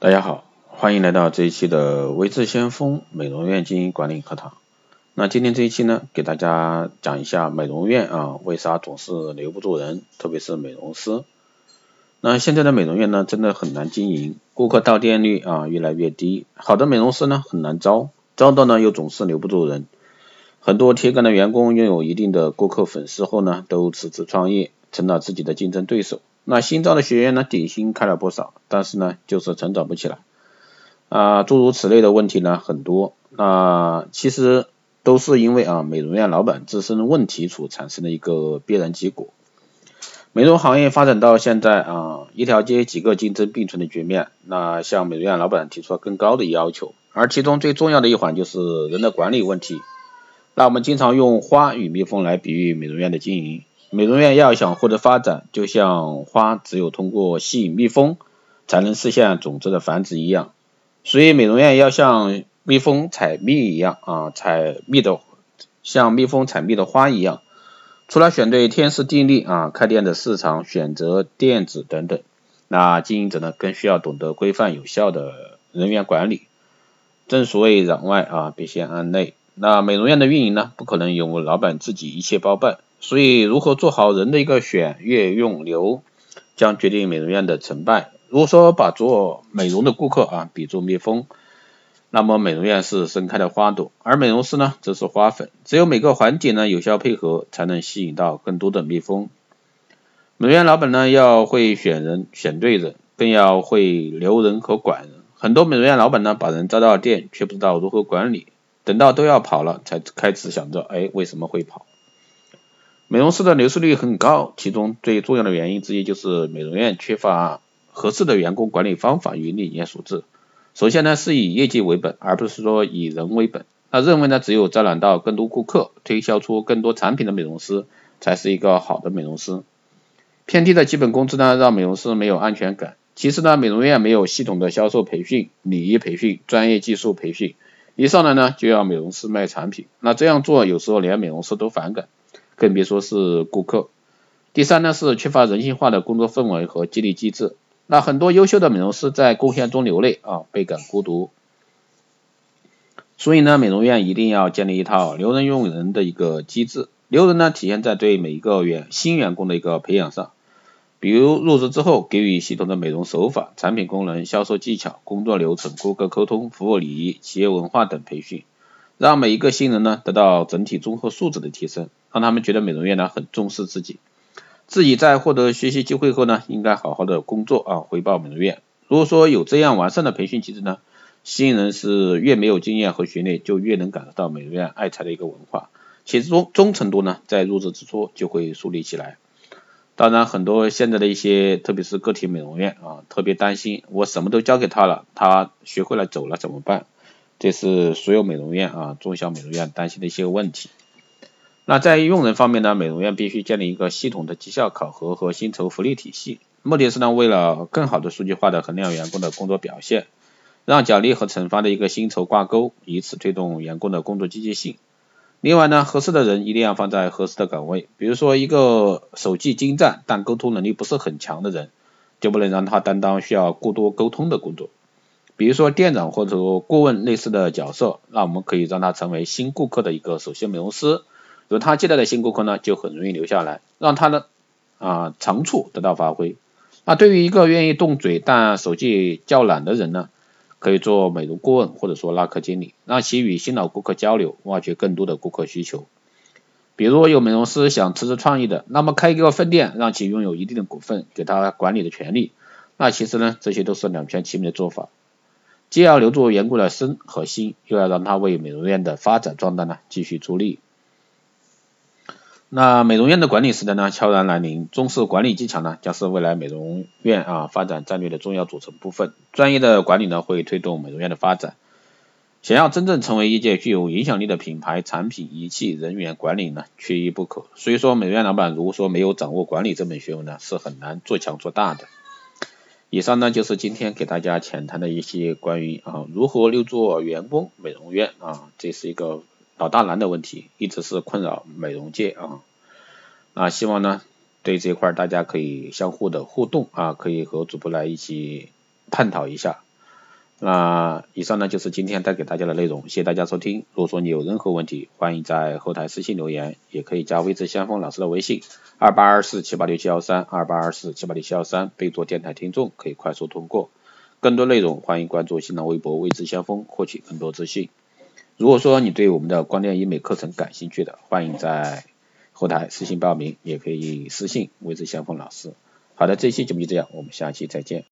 大家好，欢迎来到这一期的微智先锋美容院经营管理课堂。那今天这一期呢，给大家讲一下美容院啊，为啥总是留不住人，特别是美容师。那现在的美容院呢，真的很难经营，顾客到店率啊越来越低，好的美容师呢很难招，招到呢又总是留不住人。很多铁杆的员工拥有一定的顾客粉丝后呢，都辞职创业，成了自己的竞争对手。那新招的学员呢，底薪开了不少，但是呢，就是成长不起来啊，诸如此类的问题呢很多。那其实都是因为啊，美容院老板自身问题所产生的一个必然结果。美容行业发展到现在啊，一条街几个竞争并存的局面，那向美容院老板提出了更高的要求，而其中最重要的一环就是人的管理问题。那我们经常用花与蜜蜂来比喻美容院的经营。美容院要想获得发展，就像花只有通过吸引蜜蜂，才能实现种子的繁殖一样。所以美容院要像蜜蜂采蜜一样啊，采蜜的像蜜蜂采蜜的花一样。除了选对天时地利啊，开店的市场选择店址等等，那经营者呢更需要懂得规范有效的人员管理。正所谓攘外啊，必先安内。那美容院的运营呢，不可能由老板自己一切包办。所以，如何做好人的一个选、越、用、留，将决定美容院的成败。如果说把做美容的顾客啊比作蜜蜂，那么美容院是盛开的花朵，而美容师呢则是花粉。只有每个环节呢有效配合，才能吸引到更多的蜜蜂。美容院老板呢要会选人、选对人，更要会留人和管人。很多美容院老板呢把人招到店，却不知道如何管理，等到都要跑了，才开始想着，哎，为什么会跑？美容师的流失率很高，其中最重要的原因之一就是美容院缺乏合适的员工管理方法与理念所致。首先呢，是以业绩为本，而不是说以人为本。他认为呢，只有招揽到更多顾客，推销出更多产品的美容师，才是一个好的美容师。偏低的基本工资呢，让美容师没有安全感。其次呢，美容院没有系统的销售培训、礼仪培训、专业技术培训，一上来呢就要美容师卖产品，那这样做有时候连美容师都反感。更别说是顾客。第三呢是缺乏人性化的工作氛围和激励机制。那很多优秀的美容师在贡献中流泪啊，倍感孤独。所以呢，美容院一定要建立一套留人用人的一个机制。留人呢，体现在对每一个员新员工的一个培养上。比如入职之后，给予系统的美容手法、产品功能、销售技巧、工作流程、顾客沟通、服务礼仪、企业文化等培训。让每一个新人呢得到整体综合素质的提升，让他们觉得美容院呢很重视自己，自己在获得学习机会后呢，应该好好的工作啊，回报美容院。如果说有这样完善的培训机制呢，新人是越没有经验和学历，就越能感受到美容院爱才的一个文化，其中忠诚度呢，在入职之初就会树立起来。当然，很多现在的一些，特别是个体美容院啊，特别担心，我什么都交给他了，他学会了走了怎么办？这是所有美容院啊，中小美容院担心的一些问题。那在用人方面呢，美容院必须建立一个系统的绩效考核和薪酬福利体系，目的是呢，为了更好的数据化的衡量员工的工作表现，让奖励和惩罚的一个薪酬挂钩，以此推动员工的工作积极性。另外呢，合适的人一定要放在合适的岗位，比如说一个手技精湛但沟通能力不是很强的人，就不能让他担当需要过多沟通的工作。比如说店长或者顾问类似的角色，那我们可以让他成为新顾客的一个首席美容师，由他接待的新顾客呢，就很容易留下来，让他的啊长处得到发挥。那对于一个愿意动嘴但手技较懒的人呢，可以做美容顾问或者说拉客经理，让其与新老顾客交流，挖掘更多的顾客需求。比如有美容师想辞职创业的，那么开一个分店，让其拥有一定的股份，给他管理的权利。那其实呢，这些都是两全其美的做法。既要留住员工的身和心，又要让他为美容院的发展壮大呢继续助力。那美容院的管理时代呢悄然来临，中式管理技巧呢将是未来美容院啊发展战略的重要组成部分。专业的管理呢会推动美容院的发展。想要真正成为业界具有影响力的品牌、产品、仪器、人员管理呢缺一不可。所以说，美容院老板如果说没有掌握管理这门学问呢，是很难做强做大的。以上呢就是今天给大家浅谈的一些关于啊如何留住员工美容院啊这是一个老大难的问题，一直是困扰美容界啊。那希望呢对这块大家可以相互的互动啊，可以和主播来一起探讨一下。那以上呢就是今天带给大家的内容，谢谢大家收听。如果说你有任何问题，欢迎在后台私信留言，也可以加微智先锋老师的微信二八二四七八六七幺三二八二四七八六七幺三，备注电台听众，可以快速通过。更多内容欢迎关注新浪微博微智先锋，获取更多资讯。如果说你对我们的光电医美课程感兴趣的，欢迎在后台私信报名，也可以私信微智先锋老师。好的，这期节目就这样，我们下期再见。